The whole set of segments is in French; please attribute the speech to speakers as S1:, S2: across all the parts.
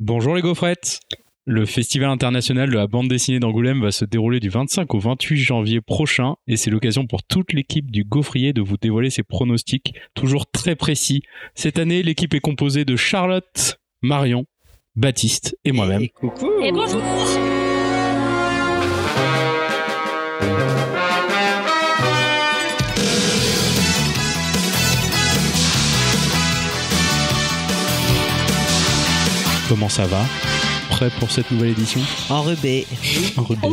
S1: Bonjour les gaufrettes Le Festival international de la bande dessinée d'Angoulême va se dérouler du 25 au 28 janvier prochain et c'est l'occasion pour toute l'équipe du Gaufrier de vous dévoiler ses pronostics, toujours très précis. Cette année, l'équipe est composée de Charlotte, Marion, Baptiste et moi-même.
S2: Et coucou.
S3: Et bonjour
S1: Comment ça va? Prêt pour cette nouvelle édition?
S2: Enrobé.
S1: Enrobé.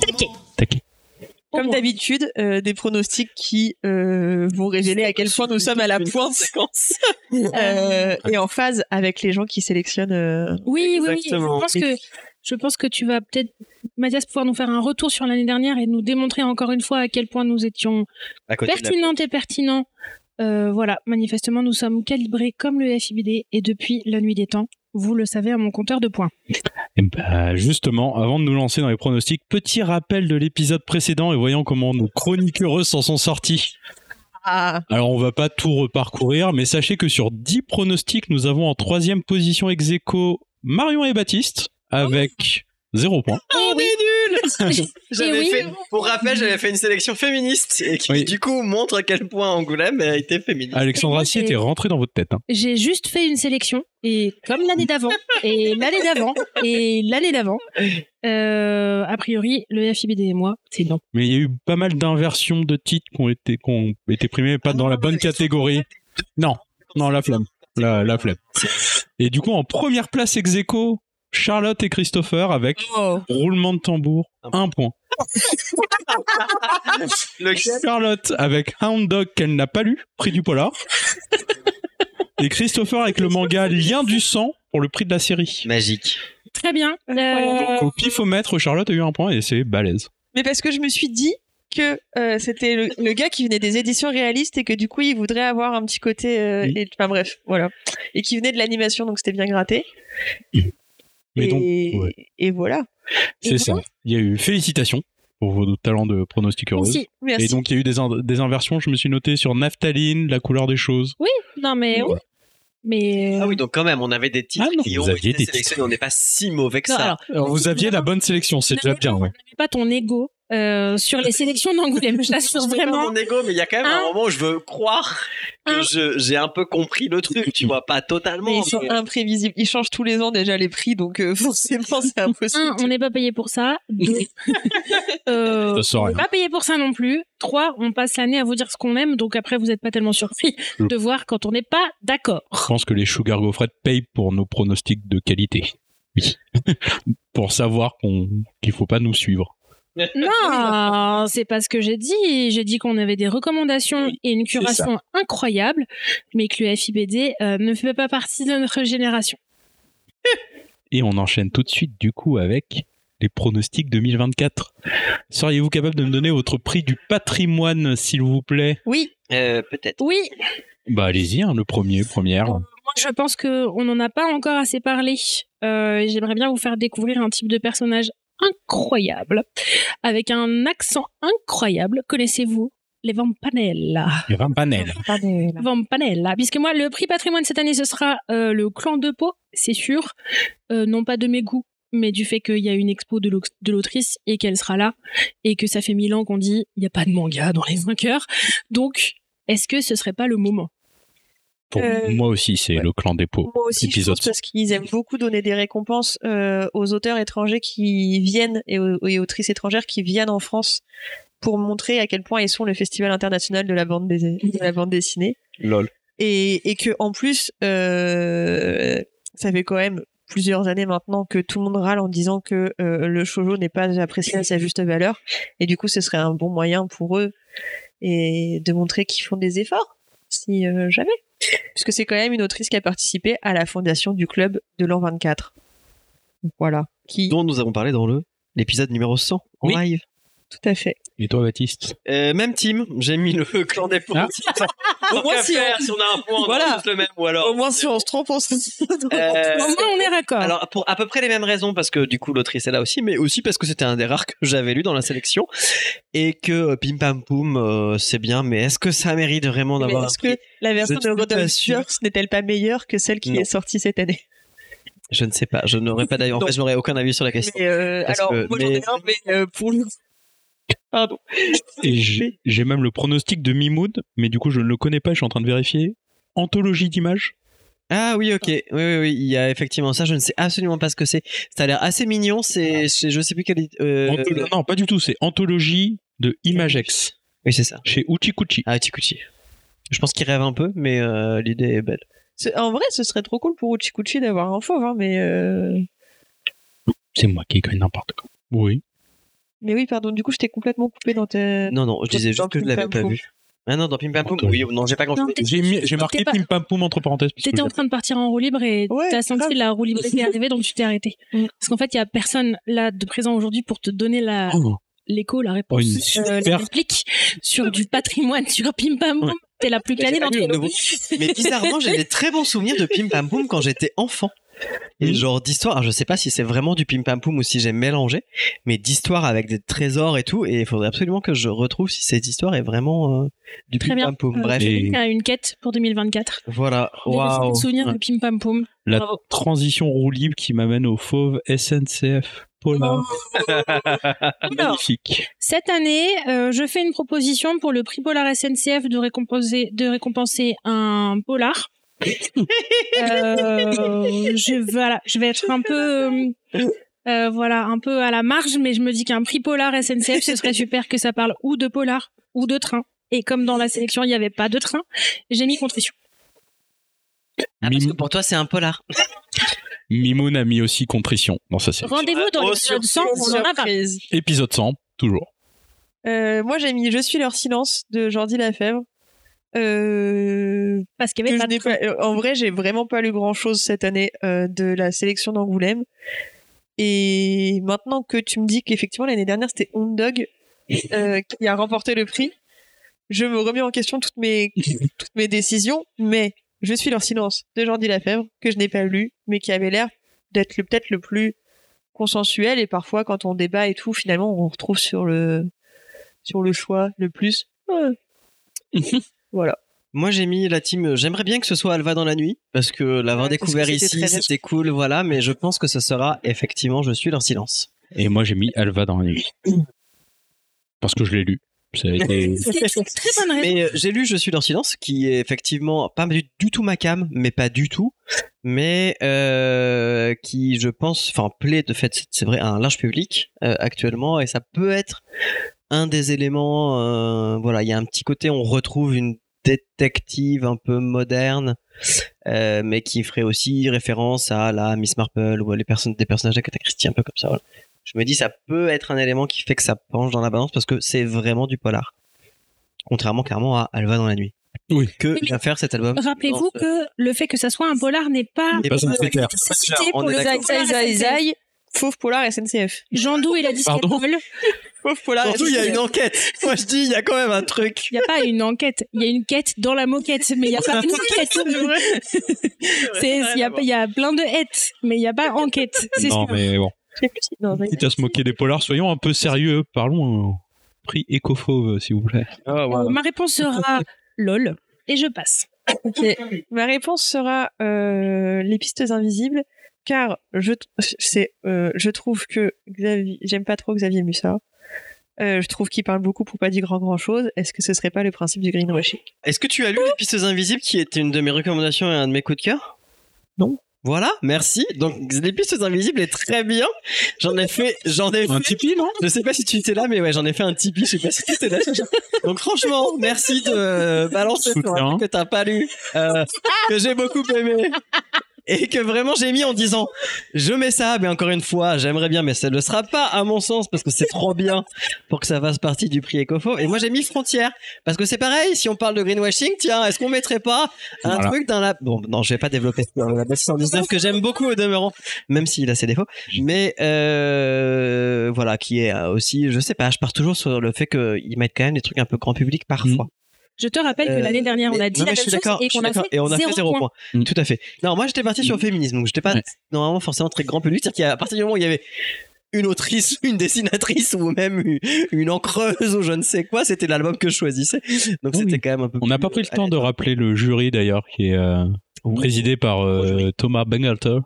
S3: Taquet
S1: Taquet.
S4: Comme d'habitude, euh, des pronostics qui euh, vont révéler à quel point nous sommes à la pointe euh, et en phase avec les gens qui sélectionnent. euh,
S3: Oui, oui, oui. Je pense que je pense que tu vas peut-être, Mathias, pouvoir nous faire un retour sur l'année dernière et nous démontrer encore une fois à quel point nous étions
S2: la-
S3: pertinentes et pertinents. Euh, voilà, manifestement, nous sommes calibrés comme le FIBD et depuis la nuit des temps. Vous le savez à mon compteur de points.
S1: Et bah, justement, avant de nous lancer dans les pronostics, petit rappel de l'épisode précédent et voyons comment nos chroniques heureuses s'en sont sorties.
S4: Ah,
S1: Alors on va pas tout reparcourir, mais sachez que sur 10 pronostics, nous avons en troisième position ex aequo Marion et Baptiste avec 0 point.
S3: Eh oui.
S2: J'avais
S3: oui.
S2: fait, pour rappel, j'avais fait une sélection féministe et qui
S1: Oui.
S2: du coup montre à quel point Angoulême a été féministe.
S3: Moi,
S1: Assier était rentrée dans votre tête. hein.
S3: J'ai juste fait une sélection et comme l'année d'avant et l'année d'avant et l'année d'avant, euh, a priori, le FIBD et moi, c'est non.
S1: Mais il y a eu pas mal d'inversions de titres qui ont été, qui ont été primés pas dans la bonne catégorie. Non, non, la flamme. La, la flemme. Et du coup, en première place ex aequo, Charlotte et Christopher avec
S4: oh.
S1: roulement de tambour, un point.
S2: Le
S1: Charlotte avec Hound Dog qu'elle n'a pas lu, prix du polar. Et Christopher avec le manga Lien du sang pour le prix de la série.
S2: magique.
S3: Très bien. Euh,
S1: Donc au pifomètre, Charlotte a eu un point et c'est balèze.
S4: Mais parce que je me suis dit que euh, c'était le, le gars qui venait des éditions réalistes et que du coup il voudrait avoir un petit côté. euh,
S1: Oui.
S4: et- Enfin bref, voilà. Et qui venait de l'animation, donc c'était bien gratté.
S1: Mais
S4: et,
S1: donc, ouais.
S4: et voilà.
S1: c'est ça. Il y a eu félicitations pour vos talents de pronostic heureuse.
S3: Merci.
S4: Merci.
S1: Et donc il y a eu des, in- des inversions, je me suis noté sur Naphtaline, la couleur des choses.
S3: Non, mais oui. Mais
S2: Ah oui, donc quand même, on avait des titres
S1: Ah non,
S2: qui
S1: vous
S2: ont
S1: aviez
S2: été
S1: des
S2: sélectionnés. On n'est pas si mauvais que
S3: Non,
S2: ça.
S3: alors,
S1: Alors, vous aviez la bonne sélection, c'est déjà bien, ouais.
S3: n'avez pas ton ego euh, sur les sélections d'Angoulême. Je l'assure vraiment.
S2: mon ego, mais il y a quand même un
S3: Hein
S2: moment où je veux croire que
S3: Hein
S2: j'ai un peu compris le truc, tu vois, pas
S4: Mais
S2: totalement.
S4: ils sont
S2: mais-
S4: imprévisibles. Ils changent tous les ans déjà les prix, donc euh, forcément c'est impossible.
S3: Un, on n'est pas payé pour ça. Deux, euh,
S1: Ça
S3: on n'est pas payé pour ça non plus. Trois, on passe l'année à vous dire ce qu'on aime, donc après vous n'êtes pas tellement surpris de voir quand on n'est pas d'accord.
S1: Je pense que les Sugar Gaufrettes payent pour nos pronostics de qualité. Oui. pour savoir qu'on qu'il faut pas nous suivre.
S3: Non, c'est pas ce que j'ai dit. J'ai dit qu'on avait des recommandations et une curation incroyable, mais que le FIBD euh, ne fait pas partie de notre génération.
S1: Et on enchaîne tout de suite du coup avec les pronostics 2024. Seriez-vous capable de me donner votre prix du patrimoine, s'il vous plaît?
S4: Oui,
S2: Euh, peut-être.
S3: Oui,
S1: Bah allez-y, hein, le premier, première.
S3: moi je pense que on n'en a pas encore assez parlé. Euh, J'aimerais bien vous faire découvrir un type de personnage incroyable, avec un accent incroyable. Connaissez-vous les Vampanella?
S1: Un panel.
S3: Vampanella. Puisque moi, le prix patrimoine cette année, ce sera euh, le clan de Pau, c'est sûr. Euh, non pas de mes goûts, mais du fait qu'il y a une expo de l'autrice et qu'elle sera là, et que ça fait mille ans qu'on dit il n'y a pas de manga dans les vainqueurs. Donc, est-ce que ce serait pas le moment?
S1: Pour
S4: Euh,
S1: moi aussi, c'est
S2: ouais.
S1: le clan des pots.
S4: moi aussi je
S1: Épisode
S4: pense parce qu'ils aiment beaucoup donner des récompenses euh, aux auteurs étrangers qui viennent et aux, et autrices étrangères qui viennent en France pour montrer à quel point ils sont le festival international de la bande, des- de la bande dessinée.
S2: Lol.
S4: et, et que en plus euh, ça fait quand même plusieurs années maintenant que tout le monde râle en disant que euh, le shoujo n'est pas apprécié à sa juste valeur et du coup ce serait un bon moyen pour eux et de montrer qu'ils font des efforts si euh, jamais puisque c'est quand même une autrice qui a participé à la fondation du club de l'an 24 Donc voilà qui
S2: Dont nous avons parlé dans le l'épisode numéro 100 en
S1: Oui.
S2: live.
S4: Tout à fait
S1: Et toi, Baptiste
S2: Euh, même team, j'ai mis le clan des.
S1: Ah.
S2: Au
S4: moins, si on-
S2: si on a un point, on
S4: Voilà.
S2: tous le même. Ou alors,
S4: au moins si on se trompe on se
S2: Euh,
S3: Au moins, on est raccord.
S2: Alors pour à peu près les mêmes raisons parce que du coup l'autrice est là aussi, mais aussi parce que c'était un des rares que j'avais lu dans la sélection et que euh, Pim Pam Poum euh, c'est bien, mais est-ce que ça mérite vraiment
S4: Mais
S2: d'avoir un
S4: est-ce que la version de Rodolphe. Pierce n'est-elle pas meilleure que celle qui
S2: Non.
S4: est sortie cette année
S2: Je ne sais pas. Je n'aurais pas d'avis. En fait, je n'aurais aucun avis sur la question.
S4: Mais, euh, alors,
S2: que-
S4: moi, j'en ai
S2: mais-
S4: un, mais euh, pour le. Pardon.
S1: Et j'ai même le pronostic de Mimoud, mais du coup je ne le connais pas, je suis en train de vérifier. Anthologie d'images?
S2: Ah oui, ok. Oui, oui, oui. Il y a effectivement ça. Je ne sais absolument pas ce que c'est. Ça a l'air assez mignon. C'est, c'est- je sais plus quel. Euh...
S1: Antholo- Non, pas du tout, c'est Anthologie de Imagex
S2: Oui, c'est ça.
S1: chez Uchikuchi.
S2: Ah, Tikuchi. Je pense qu'il rêve un peu, mais euh, l'idée est belle.
S4: C'est- En vrai, ce serait trop cool pour Uchikuchi d'avoir un fauve, hein, mais. euh,
S1: C'est moi qui gagne n'importe quoi. Oui.
S4: Mais oui, pardon, du coup, je t'ai complètement coupé dans tes.
S2: Non, non, je disais juste que je
S4: Pim
S2: l'avais pas vu. Ah non, dans Pim Pam Poum, oui, non, j'ai pas compris.
S1: J'ai marqué Pim Pam Poum entre parenthèses. parce que
S3: T'étais en train de partir en roue libre et
S4: Ouais,
S3: t'as senti la roue libre qui est arrivée, donc tu t'es arrêté.
S4: Mm.
S3: Parce qu'en fait, il y a personne là de présent aujourd'hui pour te donner la
S1: Oh,
S3: l'écho, la réponse,
S1: Oh, une
S3: euh, la réplique sur du patrimoine, sur Pim Pam Poum.
S2: Ouais.
S3: T'es la plus calée d'entre nous.
S2: Mais bizarrement, j'ai des très bons souvenirs de Pim Pam Poum quand j'étais enfant. Et genre d'histoire, je sais pas si c'est vraiment du Pim Pam Poum ou si j'ai mélangé, mais d'histoire avec des trésors et tout, et il faudrait absolument que je retrouve si cette histoire est vraiment euh, du
S3: Très
S2: Pim. Pam Poum.
S3: Euh,
S2: Bref,
S1: Et-
S3: Il y a une quête pour 2024.
S2: voilà. Waouh.
S3: tes souvenirs
S2: Ouais.
S3: de Pim Pam Poum.
S1: La
S3: Bravo.
S1: transition roue libre qui m'amène au fauve SNCF Polar. Magnifique.
S3: Cette année, euh, je fais une proposition pour le prix Polar SNCF de récompenser, de récompenser un polar. Euh, je, voilà, je vais être un peu, euh, euh, voilà, un peu à la marge, mais je me dis qu'un prix Polar SNCF, ce serait super que ça parle ou de polar ou de train. Et comme dans la sélection, il n'y avait pas de train, j'ai mis contrition.
S2: Ah, parce que pour toi, c'est un polar.
S1: Mimoun a mis aussi contrition dans sa série.
S3: Rendez-vous dans
S2: Oh,
S3: l'épisode 100, on en a pas.
S1: Épisode 100, toujours.
S4: Euh, moi, j'ai mis Je suis leur silence de Jordi Lafèvre. Euh,
S3: Parce qu'il y avait pas de
S4: pas- euh, en vrai, j'ai vraiment pas lu grand chose cette année euh, de la sélection d'Angoulême. Et maintenant que tu me dis qu'effectivement l'année dernière c'était Hound Dog euh, qui a remporté le prix, je me remets en question toutes mes toutes mes décisions. Mais je suis leur silence de Jordi Lafèvre que je n'ai pas lu, mais qui avait l'air d'être le peut-être le plus consensuel. Et parfois, quand on débat et tout, finalement, on retrouve sur le sur le choix le plus. Ouais. voilà.
S2: Moi, j'ai mis la team. euh, J'aimerais bien que ce soit Alva dans la nuit, parce que l'avoir
S4: Ouais,
S2: découvert ici, c'était cool, voilà. Mais je pense que ce sera effectivement Je suis leur silence.
S1: Et moi j'ai mis Alva dans la nuit. Parce que je l'ai lu. Ça a été...
S3: Très bonne.
S2: Mais euh, j'ai lu Je suis leur silence, qui est effectivement pas du, du tout ma cam, mais pas du tout, mais euh, qui, je pense, enfin plaît de fait, c'est- c'est vrai, à un large public euh, actuellement, et ça peut être un des éléments. euh, voilà, il y a un petit côté, on retrouve une détective un peu moderne, euh, mais qui ferait aussi référence à la Miss Marple ou à les personnes, des personnages d'Agatha Christie, un peu comme ça. Voilà. Je me dis, ça peut être un élément qui fait que ça penche dans la balance parce que c'est vraiment du polar. Contrairement clairement à Alva dans la nuit.
S1: Oui.
S2: Que
S3: Oui,
S2: vient faire cet album
S3: Rappelez-vous
S2: ce-
S3: que le fait que ça soit un polar n'est pas
S1: pas un critère.
S3: nécessité
S2: On
S3: pour
S2: est
S3: le
S4: Zai, zai, Fauve Polar SNCF.
S3: Jandou et la disquette.
S4: Fauve Polar
S2: Surtout, il y a une enquête. Moi, je dis, il y a quand même un truc.
S3: Il n'y a pas une enquête, il y a une quête dans la moquette, mais il n'y a pas une enquête. C'est- Il y, a, il y a plein de hêtes, mais il n'y a pas enquête. C'est
S1: Non
S3: sûr.
S1: mais bon. Quitte à se moquer des polars, soyons un peu sérieux. Parlons euh, prix écofauve s'il vous plaît.
S3: Euh, ma réponse sera LOL, et je passe.
S4: Ok. Ma réponse sera euh, les pistes invisibles, car je c'est euh, je trouve que Xavier, j'aime pas trop Xavier Mussard. Euh, je trouve qu'il parle beaucoup pour pas dire grand grand chose. Est-ce que ce serait pas le principe du greenwashing?
S2: Est-ce que tu as lu Les Pistes Invisibles, qui était une de mes recommandations et un de mes coups de cœur?
S4: Non.
S2: Voilà, merci. Donc, Les Pistes Invisibles est très bien. J'en ai fait, j'en ai
S1: Un
S2: fait.
S1: Tipeee non?
S2: Je sais pas si tu étais là, mais ouais, j'en ai fait un Tipeee. Je sais pas si tu étais là. Donc, franchement, merci de balancer sur un que t'as pas lu, euh, que j'ai beaucoup aimé. Et que vraiment j'ai mis en disant je mets ça mais encore une fois j'aimerais bien mais ça ne le sera pas à mon sens parce que c'est trop bien pour que ça fasse partie du prix Ecofo et moi j'ai mis frontière parce que c'est pareil si on parle de greenwashing tiens est-ce qu'on mettrait pas un
S1: Voilà.
S2: truc dans la bon non je vais pas développer la base 119 que j'aime beaucoup au demeurant même s'il a ses défauts. Mais euh, voilà qui est aussi je sais pas je pars toujours sur le fait qu'ils mettent quand même des trucs un peu grand public parfois
S3: Je te rappelle que
S2: Euh,
S3: l'année dernière, on a dit
S2: non,
S3: la même
S2: suis
S3: chose
S2: d'accord,
S3: et qu'on a fait
S2: et on a fait
S3: zéro
S2: zéro
S3: point.
S2: point.
S1: Mm.
S2: Tout à fait. Non, moi j'étais parti sur le féminisme, donc j'étais pas
S1: Ouais.
S2: normalement forcément très grand public. C'est-à-dire qu'à partir du moment où il y avait une autrice, une dessinatrice ou même une, encreuse ou je ne sais quoi, c'était l'album que je choisissais. Donc
S1: Oui.
S2: c'était quand même un peu.
S1: On n'a pas pris le temps de rappeler le jury d'ailleurs qui est euh, présidé par euh, Thomas Bangalter.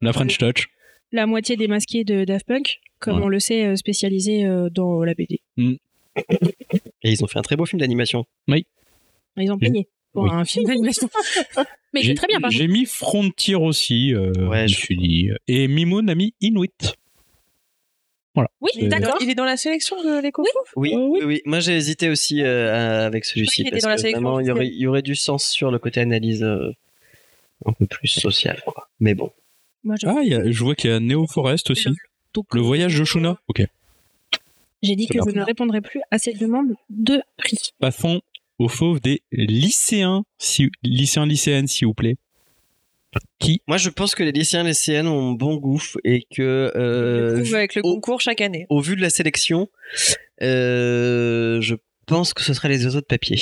S1: La French Touch.
S3: la moitié des masqués de Daft Punk, comme
S1: Ouais.
S3: on le sait, spécialisés euh, dans la BD.
S2: Et ils ont fait un très beau film d'animation.
S3: Ils ont payé pour
S1: Oui.
S3: un film d'animation. Mais c'est
S1: J'ai-
S3: très bien, par
S1: J'ai mis Frontier aussi. euh,
S2: Ouais,
S1: je me suis dit. Et Mimoun a mis Inuit.
S3: Oui,
S1: Euh,
S3: d'accord.
S4: Il est dans la sélection de l'éco
S2: Oui,
S1: Oh, oui.
S2: oui, oui. Moi, j'ai hésité aussi euh, avec celui-ci.
S4: Oui, il
S2: parce
S4: dans la
S2: que
S4: sélection
S2: vraiment, il y, aurait,
S4: officielle.
S2: il y aurait du sens sur le côté analyse euh, un peu plus social. Quoi. Mais bon.
S3: Moi, je-
S1: Ah, il y a- je vois qu'il y a Neo Forest aussi.
S3: Donc,
S1: Le voyage de Shuna. Ok.
S3: J'ai dit que je ne répondrai plus à cette demande de prix.
S1: Passons au fauve des lycéens, si, lycéens, lycéennes, s'il vous plaît. Qui
S2: Moi, je pense que les lycéens et lycéennes ont bon goût et que, euh,
S4: avec le
S2: au-
S4: concours chaque année.
S2: au vu de la sélection, euh, je pense que ce serait les oiseaux de papier.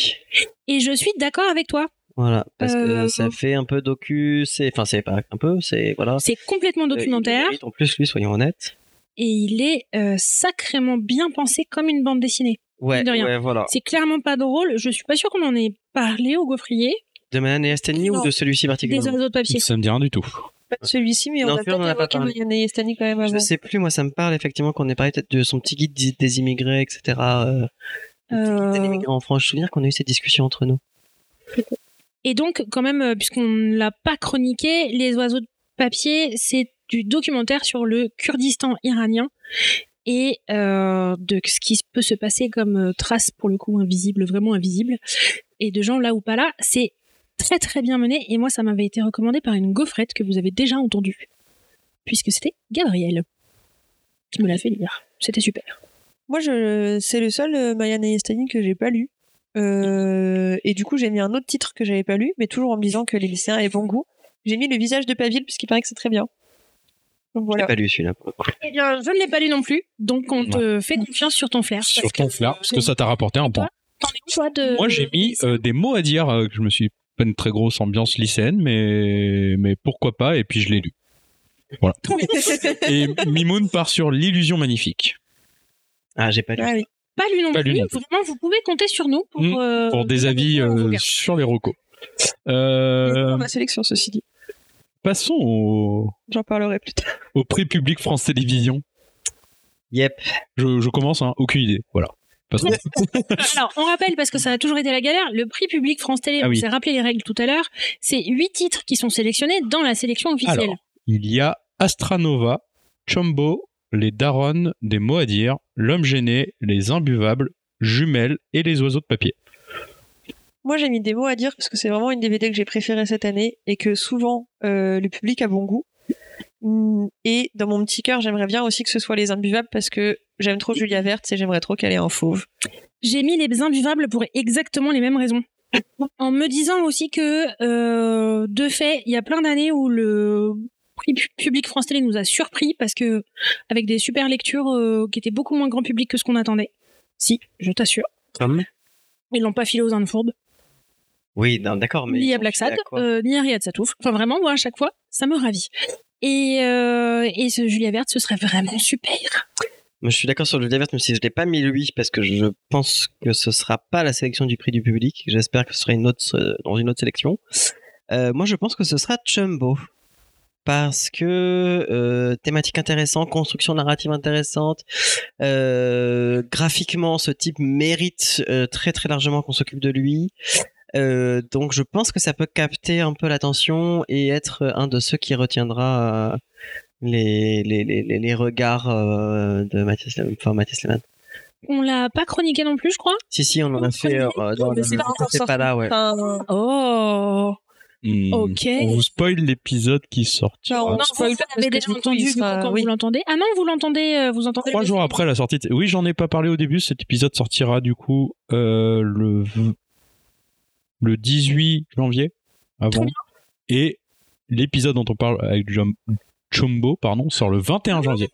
S3: Et je suis d'accord avec toi.
S2: Voilà, parce
S3: Euh,
S2: que ça fait un peu docu, c'est, enfin, c'est pas un peu, c'est voilà.
S3: C'est complètement
S2: Euh,
S3: documentaire
S2: En plus, lui, soyons honnêtes.
S3: Et il est euh, sacrément bien pensé comme une bande dessinée.
S2: Ouais,
S3: De rien.
S2: ouais, voilà.
S3: C'est clairement pas drôle. Je suis pas sûre qu'on en ait parlé au gaufrier.
S2: De Manan et Astani ou de celui-ci
S3: Des
S2: particulièrement
S3: oiseaux de papier.
S1: Ça me dit rien du tout.
S4: Pas de celui-ci, mais on
S2: Non, on en a
S4: peut-être
S2: pas
S4: évoqué
S2: parlé.
S4: Marianne et Stani quand même
S2: Je
S4: avant.
S2: sais plus, moi, ça me parle effectivement qu'on ait parlé peut-être de son petit guide des, des immigrés, etc. Euh, des
S3: Euh,
S2: immigrés en France. Je me souviens qu'on a eu cette discussion entre nous.
S3: Et donc, quand même, euh, puisqu'on ne l'a pas chroniqué, les oiseaux de papier, c'est du documentaire sur le Kurdistan iranien et euh, de ce qui peut se passer comme euh, trace pour le coup invisible, vraiment invisible, et de gens là ou pas là. C'est très très bien mené et moi ça m'avait été recommandé par une gaufrette que vous avez déjà entendue, puisque c'était Gabriel qui me l'a fait lire. C'était super.
S4: Moi, c'est le seul euh, Marianne et Stani que j'ai pas lu. Euh, et du coup, j'ai mis un autre titre que j'avais pas lu, mais toujours en me disant que les lycéens avaient bon goût. J'ai mis le visage de Paville, puisqu'il paraît que c'est très bien. Voilà.
S2: pas lu celui-là.
S3: Eh bien, je ne l'ai pas lu non plus, donc on te fait confiance sur ton flair.
S1: Sur ton
S3: que-
S1: flair, parce que ça t'a rapporté un point.
S3: Toi, de...
S1: Moi, j'ai mis euh, des mots à dire euh, que je me suis pas une très grosse ambiance lycéenne, mais, mais pourquoi pas, et puis je l'ai lu. Voilà. Et Mimoun part sur l'illusion magnifique.
S2: Ah, j'ai pas lu.
S4: Ah oui.
S3: pas lu non
S1: Pas
S3: plus.
S1: lu non plus.
S3: Vraiment, vous pouvez compter sur nous pour,
S1: Mm,
S3: euh,
S1: Pour des avis euh, sur les
S4: est
S1: Euh,
S4: ma sélection, ceci dit.
S1: Passons au,
S4: J'en parlerai plus tard.
S1: au prix public France Télévisions.
S2: Yep.
S1: Je, je commence, hein, aucune idée. Voilà.
S3: Alors, on rappelle, parce que ça a toujours été la galère, le prix public France Télé,
S1: Ah
S3: on
S1: oui.
S3: s'est rappelé les règles tout à l'heure, c'est huit titres qui sont sélectionnés dans la sélection officielle.
S1: Alors, il y a Astranova, Chombo, Les Daronnes, Des mots à dire, L'homme gêné, Les imbuvables, Jumelles et Les oiseaux de papier.
S4: Moi, j'ai mis des mots à dire parce que c'est vraiment une des BD que j'ai préférée cette année et que souvent euh, le public a bon goût. Mm, Et dans mon petit cœur, j'aimerais bien aussi que ce soit les imbuvables parce que j'aime trop Julia Verte et j'aimerais trop qu'elle ait un fauve.
S3: J'ai mis les imbuvables pour exactement les mêmes raisons. En me disant aussi que, euh, de fait, il y a plein d'années où le prix pu- public France Télé nous a surpris parce que, avec des super lectures euh, qui étaient beaucoup moins grand public que ce qu'on attendait. Si, je t'assure.
S2: Comme
S3: Ils l'ont pas filé aux Indes fourbes.
S2: Oui, d'accord, mais.
S3: ni à Black Sad,
S2: à
S3: euh, ni à Riyad Satouf. Enfin, vraiment, moi, à chaque fois, ça me ravit. Et, euh, et ce Julia Verte, ce serait vraiment super.
S2: Moi, je suis d'accord sur le Verte, même si je l'ai pas mis lui, parce que je pense que ce sera pas la sélection du prix du public. J'espère que ce sera une autre, euh, dans une autre sélection. Euh, moi, je pense que ce sera Chumbo. Parce que thématique intéressante, construction narrative intéressante, graphiquement, ce type mérite très très largement qu'on s'occupe de lui. Euh, donc, je pense que ça peut capter un peu l'attention et être un de ceux qui retiendra euh, les, les, les, les, les regards euh, de Mathias, Lehmann- enfin, Mathias Lehmann.
S3: On l'a pas chroniqué non plus, je crois?
S2: Si, si, on en a fait euh, dans
S4: Mais
S2: le.
S4: c'est pas
S2: C'est pas là, ouais.
S4: Enfin,
S3: Oh
S1: Hmm.
S3: Ok.
S1: On vous spoil l'épisode qui sortira
S4: Non,
S3: Non,
S4: on
S3: vous,
S4: spoil
S3: vous
S4: pas,
S3: l'avez déjà entendu
S4: sera-
S3: quand
S4: oui.
S3: vous l'entendez. Ah non, vous l'entendez, euh, vous entendez.
S1: Trois jours après la sortie. Oui, j'en ai pas parlé au début. Cet épisode sortira du coup euh, le le 18 janvier
S3: Très
S1: avant.
S3: bien.
S1: Et l'épisode dont on parle avec Chumbo, pardon, sort le 21 janvier.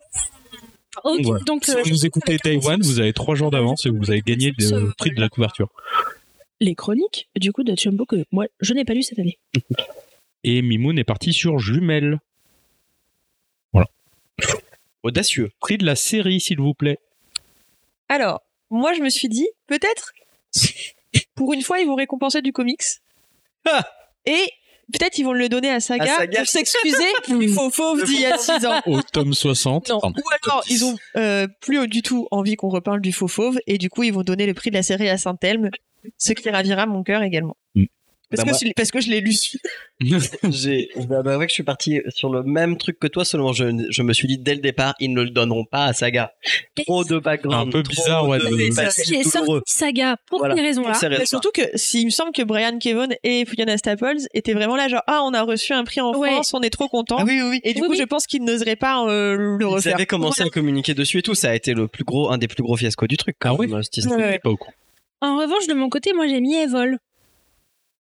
S3: Ok,
S1: Voilà.
S3: donc
S1: Si
S3: euh,
S1: vous nous écoutez Taïwan, vous avez trois jours d'avance et vous avez gagné le prix de la couverture.
S3: les chroniques du coup de Chumbo que moi je n'ai pas lu cette année.
S1: Et Mimoun est parti sur Jumelles.
S2: Audacieux.
S1: Prix de la série, s'il vous plaît.
S4: Alors, moi, je me suis dit, peut-être, pour une fois, ils vont récompenser du comics.
S2: Ah
S4: Et peut-être ils vont le donner à Saga,
S2: À Saga.
S4: pour s'excuser du faux fauve d'il y a 6 ans.
S1: Au tome 60.
S4: Non.
S1: pardon.
S4: Ou alors ils ont euh, plus du tout envie qu'on reparle du faux fauve et du coup ils vont donner le prix de la série à Saint-Elme, ce qui ravira mon cœur également.
S1: Mm.
S4: Parce,
S2: Bah,
S4: que, je- parce que je l'ai lu.
S2: J'ai, avouer que je suis parti sur le même truc que toi, seulement je, je me suis dit dès le départ, ils ne le donneront pas à Saga. Trop de background.
S1: Un peu bizarre, ouais,
S2: de
S1: de-
S2: passé
S3: J'ai
S2: douloureux.
S3: sorti Saga pour
S2: Voilà.
S3: ces raisons-là.
S2: Raisons-là.
S4: surtout que s'il me semble que Brian Kevon et Fiona Staples étaient vraiment là genre ah on a reçu un prix en
S3: Ouais.
S4: France, on est trop content.
S2: Ah oui, oui, oui.
S4: Et du
S3: Oui,
S4: coup
S3: oui.
S4: je pense qu'ils n'oseraient pas euh, le
S2: Ils
S4: refaire.
S2: avaient commencé à communiquer dessus et tout. Ça a été le plus gros, un des plus gros fiascos du truc. Quand
S1: Ah oui
S2: même,
S1: suis pas au.
S3: En revanche, de mon côté, moi j'ai mis Evol.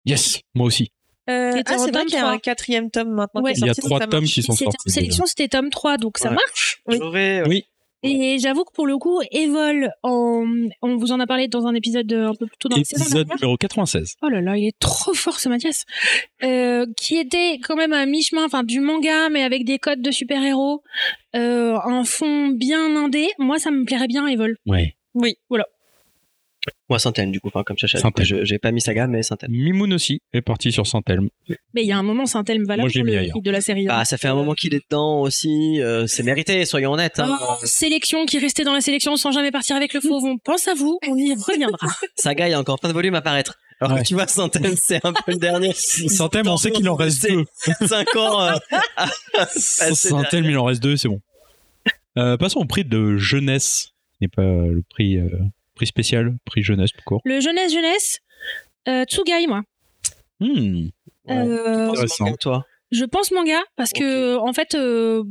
S1: Yes, moi aussi.
S4: Euh, ah,
S3: en
S4: c'est vrai qu'il y a
S3: 3.
S4: un quatrième tome maintenant.
S3: Ouais.
S4: qui est
S1: Il y a
S4: sorti,
S1: trois tomes qui sont
S3: C'était en
S1: sortis.
S3: sélection, c'était tome 3, donc ça
S2: Ouais.
S3: marche.
S4: Oui.
S2: J'aurais, euh,
S1: Oui.
S3: Et j'avoue que pour le coup, Evol, en... on vous en a parlé dans un épisode un peu plus tôt dans la saison
S1: Épisode numéro 96.
S3: Oh là là, il est trop fort ce Mathias. Euh, qui était quand même à mi-chemin, enfin du manga, mais avec des codes de super-héros, euh, un fond bien indé. Moi, ça me plairait bien, Evol.
S1: Ouais.
S4: Oui.
S2: Moi, Saint-Elme, du coup, enfin, comme Chacha. J'ai pas mis Saga, mais Saint-Elme.
S1: Mimoun aussi est parti sur Saint-Elme.
S3: Mais il y a un moment, Saint-Elme valable
S1: Moi, j'ai
S3: pour
S1: mis
S3: le
S1: ailleurs.
S3: prix de la série. hein.
S2: Bah, ça fait un moment qu'il est dedans aussi. euh, c'est mérité, soyons honnêtes. hein.
S3: Oh, sélection qui restait dans la sélection sans jamais partir avec le fauve. On pense à vous, on y reviendra.
S2: Saga, il y a encore plein de volumes à paraître. Alors
S1: Ouais.
S2: que tu vois, Saint-Elme, c'est un peu le dernier.
S1: Saint-Elme, on sait qu'il en reste deux.
S2: 5 ans. euh,
S1: il en reste deux, c'est bon. Euh, passons au prix de jeunesse. Ce n'est pas le prix, euh, prix spécial, prix jeunesse court.
S3: Le jeunesse jeunesse, euh, Tsugai, moi.
S2: Ouais.
S1: Hmm.
S3: Euh,
S2: Pense
S1: Intéressant.
S2: manga, toi.
S3: Je pense manga parce que en fait euh,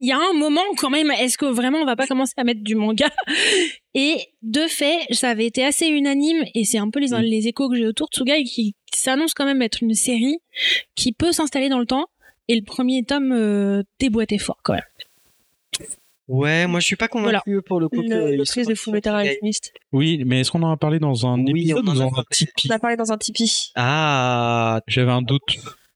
S3: il y a un moment quand même est-ce que vraiment on va pas commencer à mettre du manga? Et de fait ça avait été assez unanime et c'est un peu les,
S2: Mm.
S3: les échos que j'ai autour de Tsugai qui s'annonce quand même être une série qui peut s'installer dans le temps et le premier tome euh, déboîtait fort quand même.
S2: Ouais, moi je suis pas convaincu pour le coup.
S4: L'autrice de Fullmetal. Alchemist.
S1: Oui, mais est-ce qu'on en a parlé dans un
S2: Oui,
S1: épisode
S2: on en
S1: ou
S2: a
S1: dans un
S2: parlé.
S1: Tipeee
S4: On a parlé dans un Tipeee.
S2: Ah,
S1: J'avais un doute.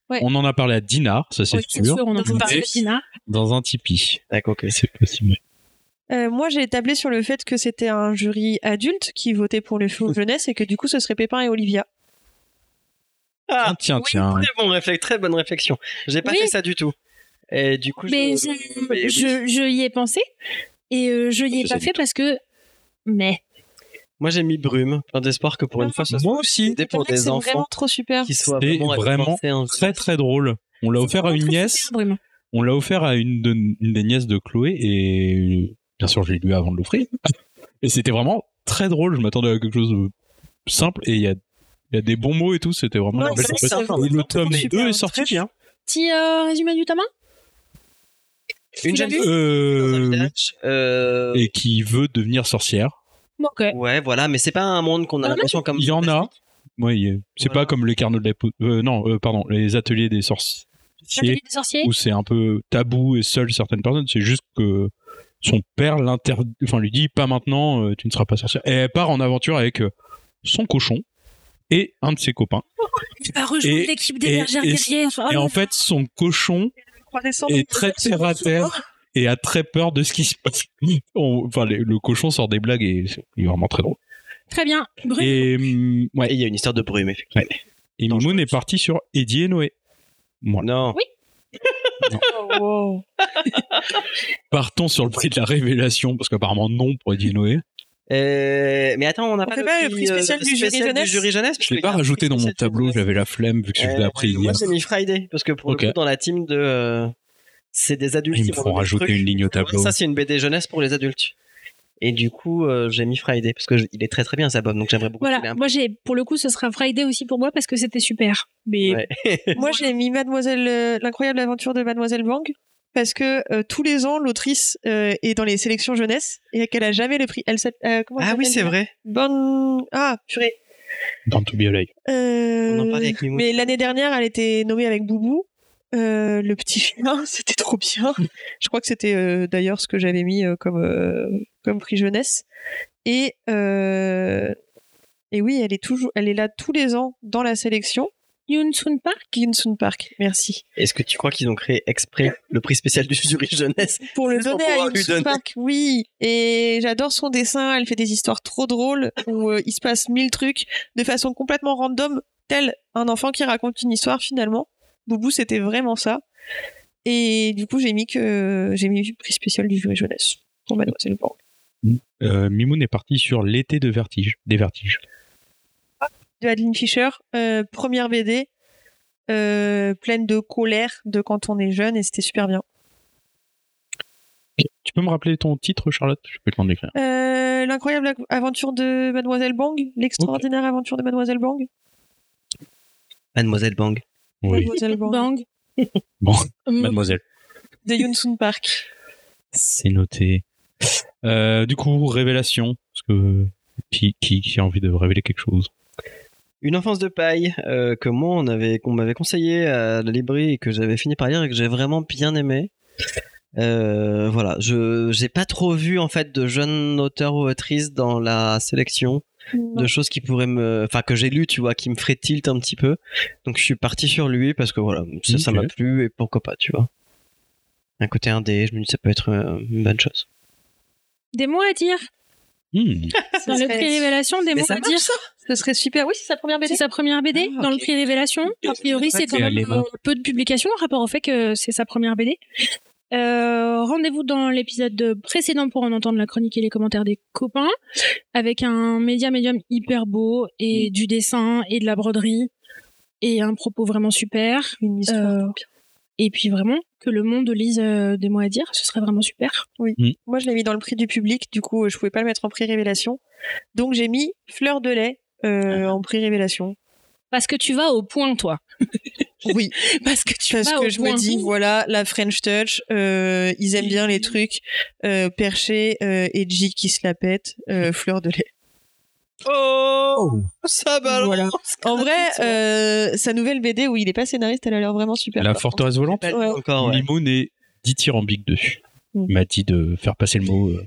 S4: Ouais.
S1: On en a parlé à Dinard, ça c'est
S3: c'est
S1: sûr.
S3: sûr, on en peut
S1: Mais
S3: parler de Dina.
S1: Dans un Tipeee.
S2: d'accord, ok.
S1: C'est possible.
S4: Euh, moi, j'ai tablé sur le fait que c'était un jury adulte qui votait pour le faux jeunesse et que du coup, ce serait Pépin et Olivia.
S2: Ah,
S1: tiens,
S2: oui,
S1: tiens.
S2: Très bon réflexe, très bonne réflexion. J'ai pas
S3: Oui.
S2: fait ça du tout. Et du coup,
S3: Mais
S2: je,
S3: je, je, je y ai pensé et euh, je y ai pas fait parce que mais
S2: moi j'ai mis Brume, plein d'espoir que pour une fois, ça soit
S1: Moi aussi.
S2: idée pour des
S4: c'est
S2: enfants
S4: vraiment trop super.
S2: qui soient
S1: C'est
S2: vraiment,
S1: vraiment Très très drôle. On l'a offert à une nièce.
S3: super, Brume.
S1: On l'a offert à une, de- une des nièces de Chloé et bien sûr je l'ai lu avant de l'offrir. Et c'était vraiment très drôle. Je m'attendais à quelque chose de simple et il y a, il y a des bons mots et tout. C'était vraiment
S4: Ouais,
S1: une belle surprise. Et le tome
S4: Super,
S1: 2 est sorti.
S2: Très bien.
S3: Petit euh, résumé du tome
S2: Une jeune fille
S1: Euh, oui.
S2: village, euh,
S1: et qui veut devenir sorcière.
S2: Ouais, voilà, mais c'est pas un monde qu'on a l'impression comme.
S1: Il y en a. Y a- c'est
S2: Voilà.
S1: pas comme les carnets de la euh, non, euh, pardon, les ateliers des sorciers
S3: L'atelier des sorciers.
S1: où c'est un peu tabou et seul certaines personnes. C'est juste que son père l'interdit, enfin lui dit pas maintenant, euh, tu ne seras pas sorcière. Et elle part en aventure avec euh, son cochon et un de ses copains.
S3: Tu vas rejoindre
S1: Et-
S3: l'équipe des
S1: et-
S3: bergères
S1: et-
S3: guerrières. Oh
S1: et
S3: là
S1: en
S3: là.
S1: fait, son cochon est très terre à terre et a très peur de ce qui se passe. On- enfin, les- le cochon sort des blagues et il est vraiment très drôle.
S3: Très bien. Brume.
S1: Et, hum, ouais.
S2: Il y a une histoire de brume, effectivement.
S1: Et
S2: Non,
S1: Mimoun est parti sur Eddie et Noé. Moi.
S2: Non.
S3: Oui.
S4: Oh, wow.
S1: Partons sur le prix de la révélation, parce qu'apparemment non pour Eddie et Noé.
S2: Euh, mais attends, on n'a pas,
S4: fait pas le prix spécial
S2: euh,
S4: du jury jeunesse
S2: jury jeunesse?
S1: Je l'ai pas rajouté dans mon tableau, j'avais la flemme vu que je l'ai appris
S2: Moi
S1: hier.
S2: j'ai mis Friday parce que pour le coup dans la team de euh, c'est des adultes
S1: Ils me
S2: le
S1: rajouter une ligne au tableau.
S2: Ça c'est une BD jeunesse pour les adultes. Et du coup euh, j'ai mis Friday parce que je- il est très très bien cet album donc j'aimerais beaucoup.
S3: Voilà. Moi, j'ai, pour le coup, ce sera Friday aussi pour moi parce que c'était super. Mais
S2: Ouais.
S4: Moi, j'ai mis Mademoiselle, euh, l'incroyable aventure de Mademoiselle Wang. Parce que euh, tous les ans, l'autrice euh, est dans les sélections jeunesse et qu'elle a jamais le prix. Elle euh, comment elle
S2: Ah oui c'est vrai.
S4: Bonne. Ah, purée.
S1: Dans To Be Alive.
S4: Euh,
S2: On en parlait avec.
S4: Mais l'année dernière, elle était nommée avec Boubou. Euh, le petit félin, c'était trop bien. Je crois que c'était euh, d'ailleurs ce que j'avais mis euh, comme euh, comme prix jeunesse. Et euh, et oui, elle est toujours, elle est là tous les ans dans la sélection.
S3: Yoon Sun Park?
S4: Ginsun Park, merci.
S2: Est-ce que tu crois qu'ils ont créé exprès le prix spécial du jury jeunesse?
S4: Pour le donner à
S2: donner.
S4: Park, oui. Et j'adore son dessin. Elle fait des histoires trop drôles où euh, il se passe mille trucs de façon complètement random tel un enfant qui raconte une histoire finalement. Boubou, c'était vraiment ça. Et du coup, j'ai mis que j'ai mis prix spécial du jury jeunesse pour Mademoiselle Bang.
S1: Euh, Mimoun est parti sur l'été de vertige, des vertiges.
S4: De Adeline Fischer, euh, première BD, euh, pleine de colère de quand on est jeune et c'était super bien.
S1: Tu peux me rappeler ton titre, Charlotte? Je peux te l'écrire.
S4: Euh, L'incroyable aventure de Mademoiselle Bang, l'extraordinaire aventure de Mademoiselle Bang.
S2: Mademoiselle Bang.
S1: Oui.
S4: Mademoiselle Bang.
S3: Bang.
S1: Bon, mademoiselle.
S4: De Yunsun Park.
S1: C'est noté. Euh, du coup, révélation. Parce que qui, qui, qui a envie de révéler quelque chose?
S2: Une enfance de paille euh, que moi on avait qu'on m'avait conseillé à la librairie et que j'avais fini par lire et que j'ai vraiment bien aimé. Euh, voilà, je j'ai pas trop vu en fait de jeunes auteurs ou autrices dans la sélection de choses qui pourraient me enfin que j'ai lu tu vois qui me ferait tilt un petit peu. Donc je suis parti sur lui parce que voilà, ça ça m'a plu et pourquoi pas, tu vois. Un côté indé, je me dis ça peut être euh, une bonne chose.
S3: Des mots à dire?
S1: Hmm.
S3: dans le prix révélation. Des mots
S2: ça
S3: à dire.
S4: Ce serait super. Oui, c'est sa première BD.
S3: C'est sa première BD
S4: Ah,
S3: dans le prix révélation. A priori, c'est quand même euh, peu de publications en rapport au fait que c'est sa première BD. Euh, Rendez-vous dans l'épisode précédent pour en entendre la chronique et les commentaires des copains, avec un média médium hyper beau et du dessin et de la broderie et un propos vraiment super.
S4: Une histoire.
S3: Euh. Et puis vraiment que le monde lise euh, des mots à dire, ce serait vraiment super.
S4: Moi, je l'ai mis dans le prix du public. Du coup, je pouvais pas le mettre en prix révélation. Donc, j'ai mis Fleur de lait euh,
S3: Ah.
S4: en prix révélation.
S3: Parce que tu vas au point, toi.
S4: Oui,
S3: Parce que tu
S4: parce
S3: vas
S4: que
S3: au
S4: je
S3: point.
S4: me dis, voilà, la French Touch, euh, ils aiment bien les trucs euh, perchés, euh, edgy qui se la pète, euh, Fleur de lait.
S2: Oh, ça balance.
S4: Voilà. En vrai, euh, sa nouvelle BD où il est pas scénariste, elle a l'air vraiment super.
S1: La forteresse volante
S4: Ouais.
S2: encore ouais.
S1: Mimoun est dithyrambique dessus.
S4: Hmm.
S1: Il m'a dit de faire passer le mot. euh.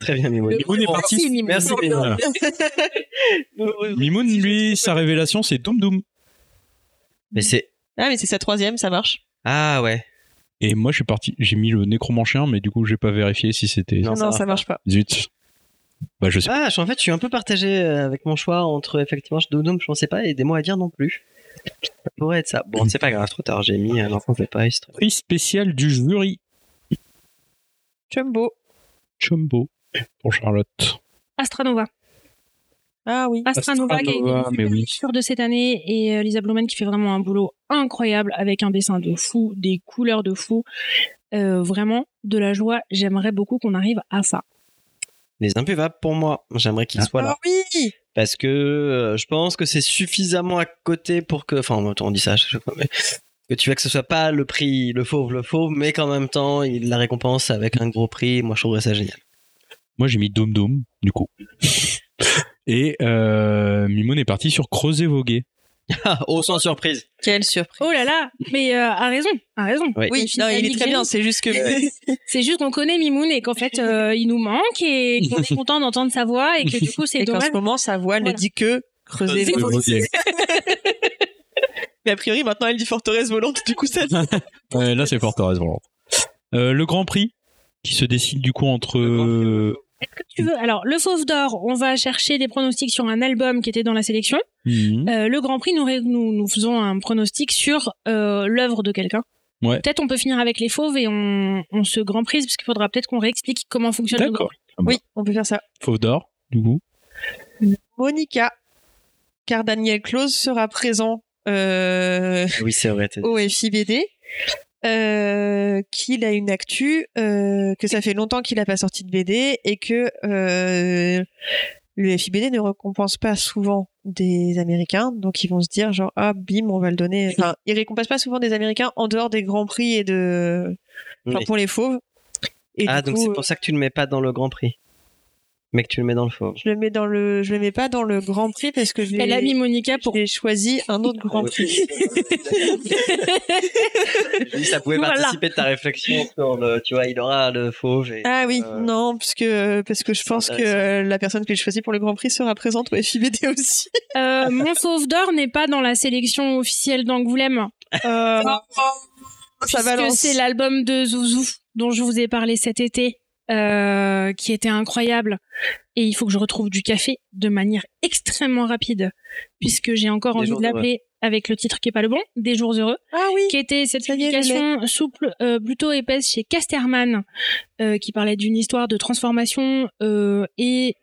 S2: Très bien Mimoun.
S1: Mimoun est parti.
S3: Merci, Mimoun.
S2: Merci Mimoun.
S1: Mimoun, lui, sa révélation, c'est Doom Doom.
S2: Mais c'est
S4: Ah, mais c'est sa troisième, ça marche.
S2: ah ouais.
S1: Et moi, je suis parti. J'ai mis le nécromancien, mais du coup, j'ai pas vérifié si c'était.
S2: Non,
S4: Non,
S2: ça marche
S4: pas.
S1: Zut. Bah, je sais pas.
S2: Ah, je- en fait, je suis un peu partagé euh, avec mon choix entre effectivement Doom, je pensais pas, et des mots à dire non plus. Ça pourrait être ça. Bon, c'est pas grave, trop tard. J'ai mis un enfant paille. c'est très bien.
S1: Prix spécial du jury.
S4: Jumbo.
S1: Chumbo. Pour Charlotte.
S3: Astranova.
S4: Ah oui.
S3: Astranova, qui est une
S1: Astranova, oui.
S3: de cette année et euh, Lisa Blumen qui fait vraiment un boulot incroyable avec un dessin de fou, des couleurs de fou. Euh, vraiment de la joie. J'aimerais beaucoup qu'on arrive à ça.
S2: Les imbuvables pour moi. J'aimerais qu'ils
S1: Ah.
S2: soient là.
S4: Ah oui.
S2: Parce que euh, je pense que c'est suffisamment à côté pour que. Enfin, on dit ça à chaque fois, mais. Que tu veux que ce soit pas le prix, le fauve, le fauve, mais qu'en même temps, il la récompense avec un gros prix. Moi, je trouverais ça génial.
S1: Moi, j'ai mis Doom Doom, du coup. Et euh, Mimoun est parti sur Creuset Voguer.
S2: Oh, sans surprise.
S4: Quelle surprise.
S3: Oh là là, mais euh, a raison, a raison.
S2: Oui.
S4: Non, il est très bien. C'est juste que.
S3: C'est juste qu'on connaît Mimoun et qu'en fait euh, il nous manque et qu'on est content d'entendre sa voix et que du coup c'est
S4: Et qu'en
S3: dommage.
S4: ce moment, sa voix
S3: Voilà.
S4: ne dit que creuser. Les
S3: Voguer.
S4: Mais a priori, maintenant, elle dit forteresse volante. Du coup, ça.
S1: Ouais, là, c'est forteresse volante. Euh, le Grand Prix, qui se décide du coup entre.
S3: Est-ce que tu veux Alors le Fauve d'or, on va chercher des pronostics sur un album qui était dans la sélection.
S1: Mhm.
S3: Euh, le Grand Prix, nous, nous, nous faisons un pronostic sur euh, l'œuvre de quelqu'un.
S1: Ouais.
S3: Peut-être on peut finir avec les fauves et on, on se Grand Prix parce qu'il faudra peut-être qu'on réexplique comment fonctionne le Grand
S1: D'accord.
S3: Prix.
S4: Oui, on peut faire ça.
S1: Fauve d'or, du coup.
S4: Monica. Car Daniel Close sera présent euh,
S2: Ah Oui, c'est vrai.
S4: au FIBD. Euh, qu'il a une actu, euh, que ça fait longtemps qu'il n'a pas sorti de BD et que euh, le FIBD ne récompense pas souvent des Américains, donc ils vont se dire genre ah bim on va le donner. Enfin, ils récompensent pas souvent des Américains en dehors des grands prix et de
S2: Oui.
S4: pour les fauves. Et
S2: Ah, donc c'est pour ça que tu le mets pas dans le Grand Prix. Mais que tu le mets dans le fauve.
S4: je le mets dans le, je le mets pas dans le Grand Prix parce que je l'ai-
S3: Elle a mis Monica pour.
S4: j'ai choisi un autre Grand Prix.
S2: Je dis, ça pouvait
S3: Voilà.
S2: participer de ta réflexion sur le, tu vois, il aura le fauve. Et,
S4: Ah oui,
S2: euh,
S4: non, parce que parce que je pense que la personne que j'ai choisie pour le Grand Prix sera présente au FIBD aussi.
S3: Euh, mon Fauve d'or n'est pas dans la sélection officielle d'Angoulême. Euh,
S4: ça
S3: puisque
S4: balance.
S3: c'est l'album de Zouzou dont je vous ai parlé cet été euh, qui était incroyable. Et il faut que je retrouve du café de manière extrêmement rapide, puisque j'ai encore
S2: Des
S3: envie de l'appeler avec le titre qui est pas le bon, Des jours heureux,
S4: Ah oui.
S3: qui était cette publication souple, euh, plutôt épaisse chez Casterman, euh, qui parlait d'une histoire de transformation euh, et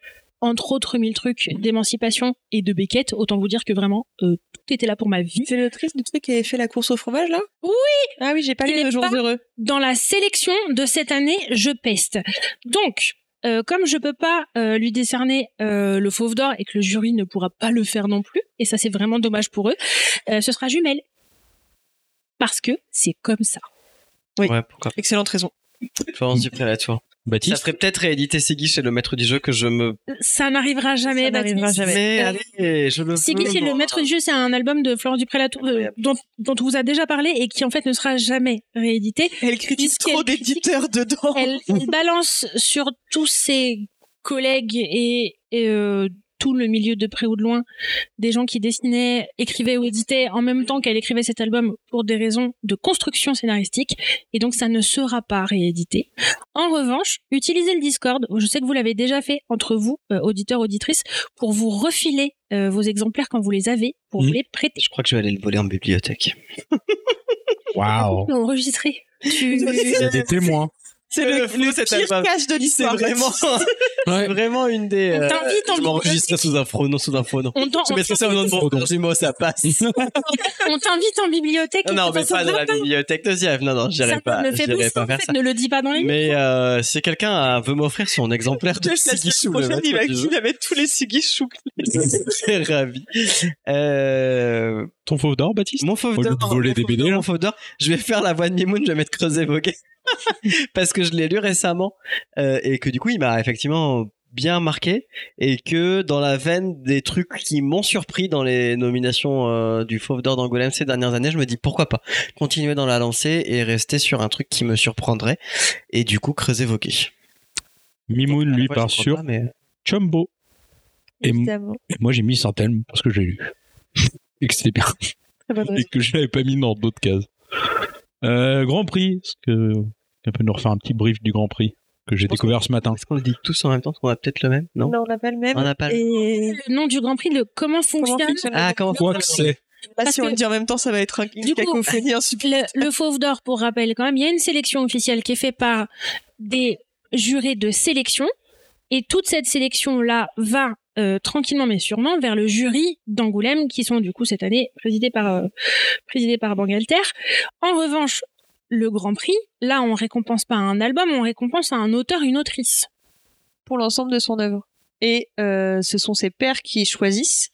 S3: entre autres mille trucs d'émancipation et de Beckett. Autant vous dire que vraiment euh, tout était là pour ma vie.
S4: C'est l'autrice du truc qui avait fait la course au fromage là?
S3: Oui.
S4: Ah oui, j'ai pas lu le jour
S3: pas-
S4: heureux.
S3: dans la sélection de cette année, je peste. Donc, euh, comme je peux pas euh, lui décerner euh, le fauve d'or et que le jury ne pourra pas le faire non plus, et ça c'est vraiment dommage pour eux, euh, ce sera jumelle. Parce que c'est comme ça.
S4: Oui.
S2: Ouais, pourquoi?
S4: Excellente raison.
S2: Florence Dupré là, toi. Ça
S1: Baptiste
S2: ferait peut-être rééditer Siggy chez le maître du jeu que je me.
S3: Ça n'arrivera jamais.
S4: Ça n'arrivera
S3: Baptiste.
S4: jamais.
S2: Mais
S3: Euh,
S2: allez, je le
S3: c'est le maître du jeu, c'est un album de Florence Dupré-Latour euh, dont, dont on vous a déjà parlé et qui en fait ne sera jamais réédité.
S4: Elle critique trop d'éditeurs dedans.
S3: elle, elle balance sur tous ses collègues et, et, euh, tout le milieu de près ou de loin des gens qui dessinaient, écrivaient ou éditaient en même temps qu'elle écrivait cet album pour des raisons de construction scénaristique et donc ça ne sera pas réédité. En revanche, utilisez le Discord, je sais que vous l'avez déjà fait entre vous, euh, auditeurs, auditrices, pour vous refiler euh, vos exemplaires quand vous les avez, pour vous les prêter.
S2: Je crois que je vais aller le voler en bibliothèque.
S1: Waouh
S3: Enregistrer. Tu...
S1: Il y a des témoins.
S4: C'est le,
S2: Le fou,
S4: le pire
S2: album.
S4: cache de
S2: C'est
S4: l'histoire.
S2: vraiment,
S1: Ouais.
S2: vraiment une des.
S3: On
S2: euh,
S3: t'invite en
S2: sous un faux nom, sous un faux nom.
S3: On t'en-
S2: Je mettrai ça au nom de mon ça passe.
S3: on t'invite en bibliothèque.
S2: non,
S3: et
S2: mais
S3: ça
S2: pas dans la bibliothèque de Ziev. Non, non,
S3: Ça
S2: j'irai pas.
S3: me fait
S2: J'irai pas faire ça.
S3: Ne le dis pas dans les
S2: Mais euh, si quelqu'un a- veut m'offrir son exemplaire de Chou, le maître
S4: il va, mettre tous les
S2: je serais ravi. Euh,
S1: Ton fauve d'or, Baptiste?
S2: mon fauve d'or,
S1: voler des BD, là.
S2: mon fauve d'or, je vais faire la voix de Mimoun, je vais mettre Creuset Voguet. Parce que je l'ai lu récemment euh, et que du coup, il m'a effectivement bien marqué et que dans la veine des trucs qui m'ont surpris dans les nominations euh, du Fauve d'Or d'Angoulême ces dernières années, je me dis pourquoi pas continuer dans la lancée et rester sur un truc qui me surprendrait et du coup creuser vos quilles.
S1: Mimoun, lui, part sur
S2: pas, mais...
S1: Chumbo. Et, moi, j'ai mis Saint-Elme parce que j'ai lu. et que c'était bien. Et que je l'avais pas mis dans d'autres cases. Euh, Grand Prix. Est-ce que on peut nous refaire un petit brief du Grand Prix que j'ai découvert ce matin
S2: Est-ce qu'on le dit tous en même temps qu'on a peut-être le même, non
S4: Non, on n'a pas le même.
S2: On n'a pas le
S4: Et
S3: le nom du Grand Prix, le comment fonctionne.
S4: fonctionne
S2: Ah, comment
S1: Quoi que c'est.
S4: Là,
S3: Parce
S4: si on le dit en même temps, ça va être un-
S3: Du coup- le, le Fauve d'Or, pour rappel, quand même, il y a une sélection officielle qui est faite par des jurés de sélection. Et toute cette sélection-là va euh, tranquillement mais sûrement vers le jury d'Angoulême, qui sont du coup cette année présidés par, euh, présidés par Bangalter. En revanche, le Grand Prix, là, on récompense pas un album, on récompense un auteur, une autrice.
S4: pour l'ensemble de son œuvre. Et euh, ce sont ses pairs qui choisissent.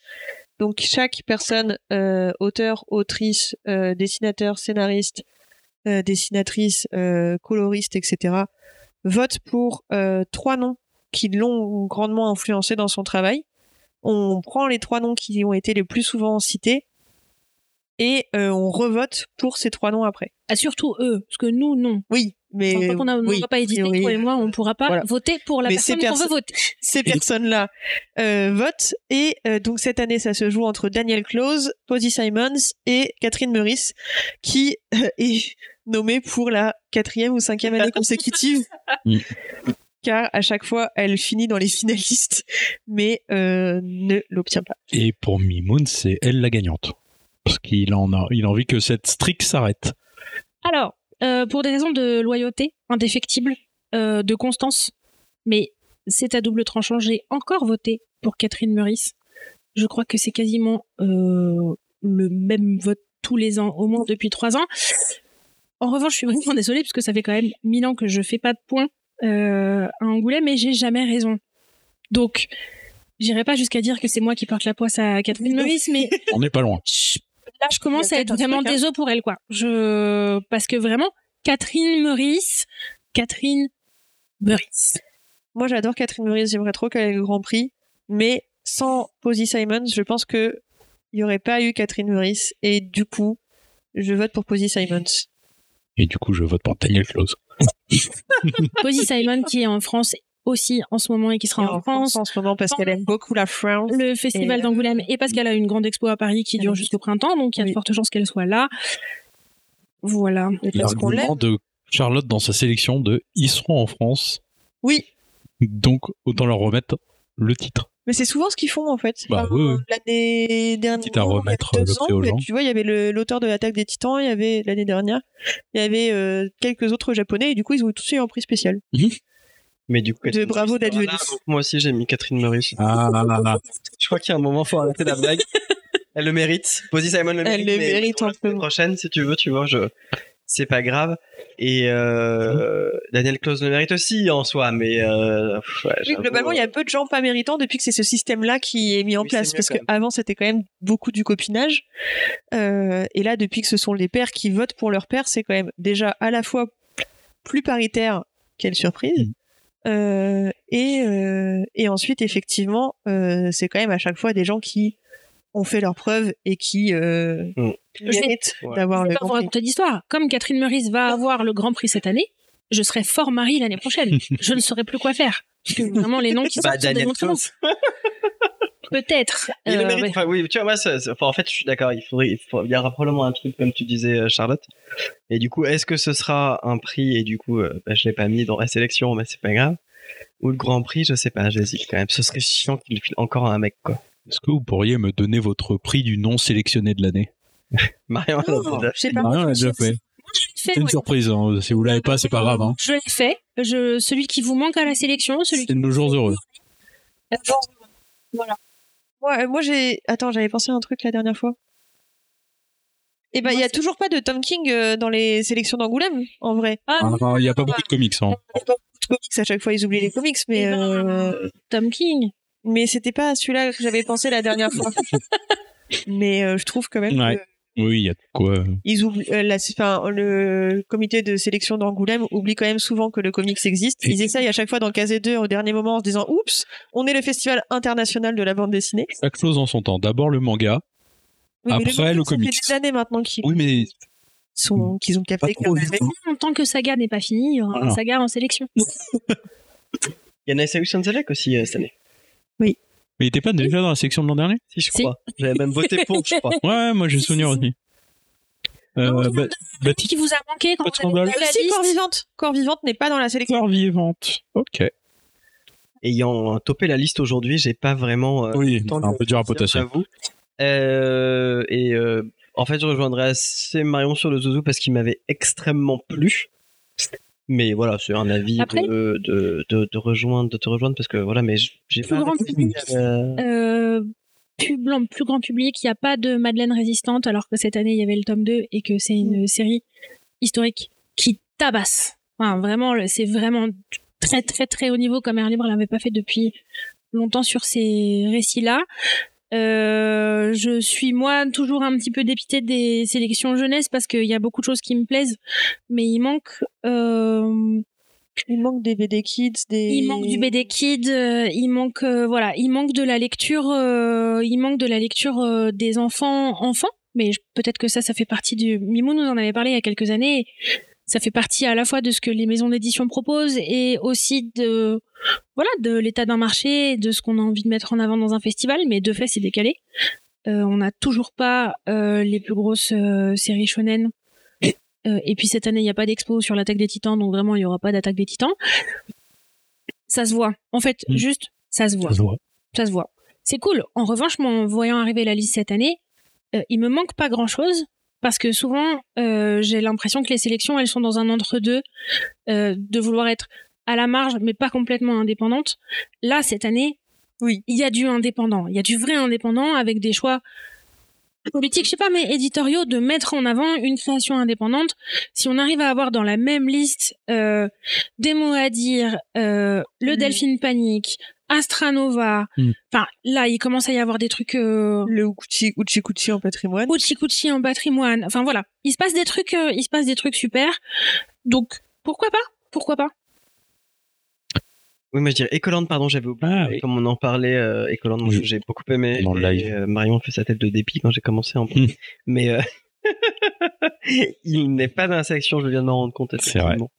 S4: Donc chaque personne, euh, auteur, autrice, euh, dessinateur, scénariste, euh, dessinatrice, coloriste, etc., vote pour trois noms qui l'ont grandement influencé dans son travail. On prend les trois noms qui ont été les plus souvent cités et euh, on revote pour ces trois noms après.
S3: Ah, surtout eux, parce que nous, non.
S4: Oui, mais
S3: Enfin, qu'on n'a
S4: oui,
S3: pas édité,
S4: oui.
S3: toi et moi, on ne pourra pas
S4: Voilà.
S3: voter pour la
S4: Mais
S3: personne qu'on veut voter.
S4: ces personnes-là euh, votent. Et euh, donc cette année, ça se joue entre Daniel Close, Posy Simons et Catherine Meurice, qui euh, est nommée pour la quatrième ou cinquième année consécutive. Car à chaque fois, elle finit dans les finalistes, mais euh, ne l'obtient pas.
S1: Et pour Mimoun, c'est elle la gagnante. Parce qu'il en a, il a envie que cette streak s'arrête.
S3: Alors, euh, pour des raisons de loyauté indéfectible, euh, de constance, mais c'est à double tranchant, j'ai encore voté pour Catherine Meurice. Je crois que c'est quasiment euh, le même vote tous les ans, au moins depuis trois ans. En revanche, je suis vraiment désolée, parce que ça fait quand même mille ans que je fais pas de points euh, à Angoulême, mais j'ai jamais raison. Donc, j'irai pas jusqu'à dire que c'est moi qui porte la poisse à Catherine Meurice, mais
S1: On n'est pas loin.
S3: là, je commence à être vraiment
S4: truc, hein.
S3: désolée pour elle, quoi. Je, parce que vraiment, Catherine Meurice, Catherine Meurice.
S4: Moi, j'adore Catherine Meurice, j'aimerais trop qu'elle ait le Grand Prix, mais sans Posy Simons, je pense que il n'y aurait pas eu Catherine Meurice, et du coup, je vote pour Posy Simons.
S1: Et du coup, je vote pour Daniel Close.
S3: Posy Simon, qui est en France aussi en ce moment et qui sera en, France.
S4: en ce moment parce qu'elle aime beaucoup la France.
S3: Le festival
S4: Et-
S3: d'Angoulême et parce qu'elle a une grande expo à Paris qui dure
S4: Oui.
S3: jusqu'au printemps, donc il y a de
S4: Oui.
S3: fortes chances qu'elle soit là. Voilà.
S1: L'argument de Charlotte dans sa sélection de ils seront en France
S4: Oui,
S1: Donc, autant leur remettre le titre.
S4: Mais c'est souvent ce qu'ils font en fait.
S1: Bah, oui, oui.
S4: L'année dernière,
S1: Quitte à remettre
S4: il y a
S1: le
S4: deux
S1: prix
S4: ans,
S1: aux
S4: mais
S1: gens.
S4: Tu vois, il y avait le- l'auteur de l'attaque des Titans, il y avait l'année dernière, il y avait euh, quelques autres japonais et du coup ils ont tous eu un prix spécial.
S2: Mais du coup,
S4: De bravo d'être
S2: là, donc Moi aussi, j'ai mis Catherine Meurice.
S1: Ah,
S2: Je crois qu'il y a un moment, faut arrêter la blague. Elle le mérite. Posy Simon le
S4: Elle
S2: mérite.
S4: le
S2: mais
S4: mérite
S2: semaine
S4: amplement.
S2: prochaine, si tu veux, tu vois, je. C'est pas grave. Et euh, Daniel Close le mérite aussi en soi, mais euh, ouais,
S4: Oui, globalement, il y a peu de gens pas méritants depuis que c'est ce système-là qui est mis en
S2: Oui,
S4: place. Parce qu'avant, c'était quand même beaucoup du copinage. Euh, et là, depuis que ce sont les pères qui votent pour leur père, c'est quand même déjà à la fois plus paritaire, quelle surprise.
S2: Mm.
S4: Euh, et, euh, et ensuite, effectivement, euh, c'est quand même à chaque fois des gens qui ont fait leurs preuves et qui euh,
S2: Mm.
S4: méritent
S2: Ouais.
S4: d'avoir
S3: Je vais
S4: le
S3: pas vous
S4: grand prix.
S3: raconter d'histoire. Comme Catherine Meurice va avoir le Grand Prix cette année, je serai fort Marie l'année prochaine. je ne saurais plus quoi faire. Parce que vraiment, les noms qui
S2: Bah,
S3: sont de. Peut-être.
S2: Il le
S3: Euh,
S2: mérite.
S3: ouais.
S2: Enfin, oui, tu vois, moi, enfin, en fait, je suis d'accord. Il faudrait, il, y aura probablement un truc, comme tu disais, euh, Charlotte. Et du coup, est-ce que ce sera un prix Et du coup, euh, bah, je l'ai pas mis dans la sélection, mais c'est pas grave. Ou le Grand Prix, je sais pas, j'hésite quand même. Ce serait chiant qu'il le file encore à un mec, quoi.
S1: Est-ce que vous pourriez me donner votre prix du non sélectionné de l'année?
S2: Marion,
S4: Oh,
S2: déjà.
S1: Marion l'a déjà fait. C'est une
S3: ouais.
S1: surprise. hein. Si vous l'avez pas, c'est pas grave. Hein.
S3: Je l'ai fait. Je, celui qui vous manque à la sélection, celui
S1: C'est
S3: qui
S1: nos jours heureux.
S3: Voilà.
S4: Moi, euh, moi j'ai. Attends, j'avais pensé à un truc la dernière fois. Eh ben, il y a toujours pas de Tom King euh, dans les sélections d'Angoulême, en vrai.
S3: Ah,
S1: Ah, Il n'y a pas beaucoup de comics. Hein.
S4: Il y a pas beaucoup de comics, à chaque fois ils oublient les comics, mais
S3: Eh ben,
S4: euh,
S3: Tom King.
S4: Mais c'était pas celui-là que j'avais pensé la dernière fois. mais euh, je trouve quand même
S1: Ouais.
S4: que
S1: Oui, il y a de quoi.
S4: ils oublient, euh, la, enfin, le comité de sélection d'Angoulême oublie quand même souvent que le comics existe. Ils essayent à chaque fois d'en caser deux au dernier moment en se disant oups, on est le festival international de la bande dessinée.
S1: Chaque chose en son temps. D'abord le manga.
S4: Oui,
S1: Après, le
S4: ça
S1: comics.
S4: fait des années maintenant qu'ils
S1: Oui, mais
S4: sont, qu'ils ont
S1: pas
S4: capté.
S1: trop
S4: que-
S1: vite. hein.
S3: En tant que saga n'est pas fini, il y aura
S1: Voilà.
S3: un saga en sélection.
S2: Il y en a Saïd Sanzelek aussi euh, cette année.
S1: Mais il était pas déjà dans la section de l'an dernier?
S2: Si, je
S3: Si.
S2: crois. J'avais même voté pour, je crois.
S1: Ouais, moi j'ai souvenir
S3: si,
S1: aussi. Euh,
S3: Non,
S1: bah, bah,
S3: Qui vous a manqué quand vous avez la
S4: Si,
S3: liste
S4: Corps Vivante. Corps Vivante n'est pas dans la sélection.
S1: Corps vivante. Ok.
S2: Ayant topé la liste aujourd'hui, j'ai pas vraiment. euh,
S1: Oui,
S2: tant
S1: un
S2: de
S1: peu dur à potasser.
S2: j'avoue. Euh, et euh, en fait, je rejoindrai assez Marion sur le Zouzou parce qu'il m'avait extrêmement plu. Mais voilà, c'est un avis
S3: Après-
S2: de, de, de, de rejoindre, de te rejoindre parce que voilà, mais j'ai
S3: Plus
S2: pas.
S3: grand public.
S2: Euh,
S3: blanc- plus grand public, il n'y a pas de Madeleine résistante, alors que cette année il y avait le tome 2 et que c'est une série historique qui tabasse. Enfin, vraiment, c'est vraiment très très très haut niveau comme Air Libre l'avait pas fait depuis longtemps sur ces récits-là. Euh, je suis moi toujours un petit peu dépitée des sélections jeunesse parce qu'il y a beaucoup de choses qui me plaisent, mais il manque euh,
S4: Il manque des BD Kids, des.
S3: il manque du BD Kid, euh, il manque euh, voilà, il manque de la lecture, euh, il manque de la lecture des enfants enfants. Mais peut-être que ça, ça fait partie du. Mimou nous en avait parlé il y a quelques années. Ça fait partie à la fois de ce que les maisons d'édition proposent et aussi de voilà de l'état d'un marché, de ce qu'on a envie de mettre en avant dans un festival. Mais de fait, c'est décalé. Euh, on n'a toujours pas euh, les plus grosses euh, séries shonen. Euh, et puis cette année, il n'y a pas d'expo sur l'attaque des titans, donc vraiment, il n'y aura pas d'attaque des titans. Ça se voit. En fait,
S1: Mm.
S3: juste, ça se voit.
S1: Ça se voit.
S3: Ça se voit. C'est cool. En revanche, moi, en voyant arriver la liste cette année, euh, il me manque pas grand-chose parce que souvent, euh, j'ai l'impression que les sélections, elles sont dans un entre-deux, euh, de vouloir être à la marge, mais pas complètement indépendante. Là, cette année,
S4: Oui.
S3: il y a du indépendant. Il y a du vrai indépendant avec des choix politiques, je sais pas, mais éditoriaux, de mettre en avant une création indépendante. Si on arrive à avoir dans la même liste euh, des mots à dire, euh, le
S4: Mhm.
S3: Delphine Panique, Astranova,
S1: Mhm.
S3: enfin là, il commence à y avoir des trucs euh,
S4: Le Uchi Uchi Kuchi en patrimoine.
S3: Uchi Kuchi en patrimoine. Enfin voilà, il se passe des trucs, euh, il se passe des trucs super. Donc pourquoi pas? Pourquoi pas?
S2: Oui, moi je dirais Ecoland, pardon, j'avais oublié.
S1: Ah, oui.
S2: Comme on en parlait, euh, Ecoland, moi,
S1: Oui.
S2: j'ai beaucoup aimé.
S1: Dans le
S2: Et,
S1: live.
S2: euh, Marion fait sa tête de dépit quand j'ai commencé en
S1: Hmm.
S2: Mais euh, il n'est pas dans la section, je viens de m'en rendre compte.
S1: C'est vrai.
S2: effectivement.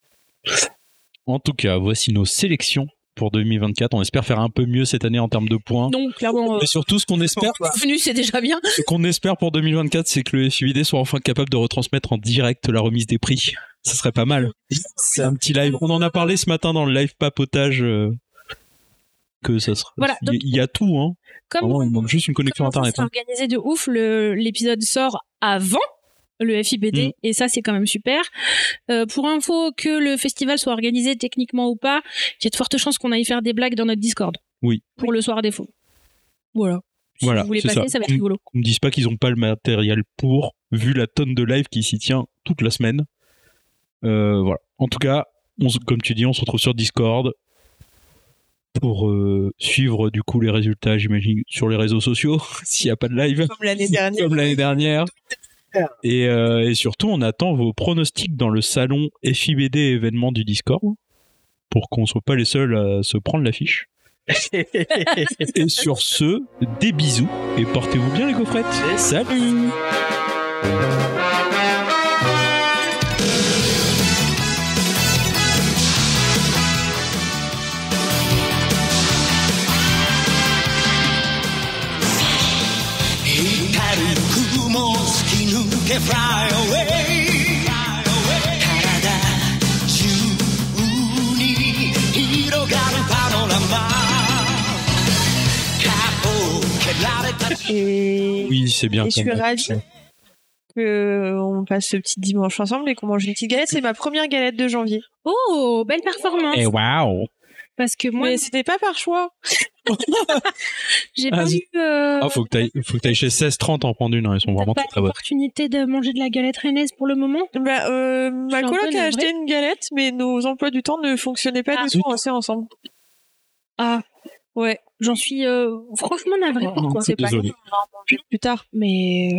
S1: En tout cas, voici nos sélections pour 2024. On espère faire un peu mieux cette année en termes de points.
S3: Donc, clairement, euh,
S1: Et surtout, ce qu'on espère,
S3: venu, c'est déjà bien.
S1: ce qu'on espère pour 2024, c'est que le FIVD soit enfin capable de retransmettre en direct la remise des prix. Ça serait pas mal. C'est un petit live. On en a parlé ce matin dans le live papotage. euh, que ça sera.
S3: Voilà,
S1: il y- il y a tout, hein.
S3: Comme
S1: Vraiment, il manque juste une connexion internet.
S3: c'est
S1: hein.
S3: organisé de ouf. L'épisode sort avant le FIBD
S1: Mm.
S3: et ça c'est quand même super. Euh, pour info, que le festival soit organisé techniquement ou pas, il y a de fortes chances qu'on aille faire des blagues dans notre Discord.
S1: Oui.
S3: Pour le soir des faux. Voilà. Si
S1: Voilà,
S3: vous voulez passer,
S1: ça.
S3: ça. va être rigolo.
S1: Qu'on me dise pas qu'ils ont pas le matériel pour, vu la tonne de live qui s'y tient toute la semaine. Euh, voilà. En tout cas, on comme tu dis, on se retrouve sur Discord pour euh, suivre du coup les résultats, j'imagine, sur les réseaux sociaux, s'il n'y a pas de live.
S4: Comme l'année dernière.
S1: Comme l'année dernière. Et, euh, et surtout, on attend vos pronostics dans le salon FIBD événement du Discord pour qu'on soit pas les seuls à se prendre l'affiche. Et sur ce, des bisous et portez-vous bien les coffrettes. Salut
S5: fly away 体中に広がるパノラマ顔を蹴られた
S4: Et,
S1: Oui, c'est bien.
S4: et je suis
S1: comme-
S4: ravie que on passe ce petit dimanche ensemble et qu'on mange une petite galette. C'est ma première galette de janvier.
S3: Oh, belle performance.
S1: Et waouh
S3: Parce que moi,
S4: Mais c'était pas par choix.
S3: j'ai
S1: Ah,
S3: pas eu euh,
S1: Ah, faut que t'ailles, faut que t'ailles chez 16-30 en prendre une, hein, elles sont vraiment
S3: pas
S1: très très bonnes.
S3: l'opportunité de manger de la galette rennaise pour le moment?
S4: Bah, euh, ma coloc a acheté une galette, mais nos emplois du temps ne fonctionnaient pas
S3: Ah.
S4: du tout assez ensemble.
S3: Ah,
S4: Ouais,
S3: j'en suis euh, franchement navrée pour
S1: Oh,
S3: toi.
S1: c'est
S3: pas grave, on va en manger
S4: plus tard.
S3: mais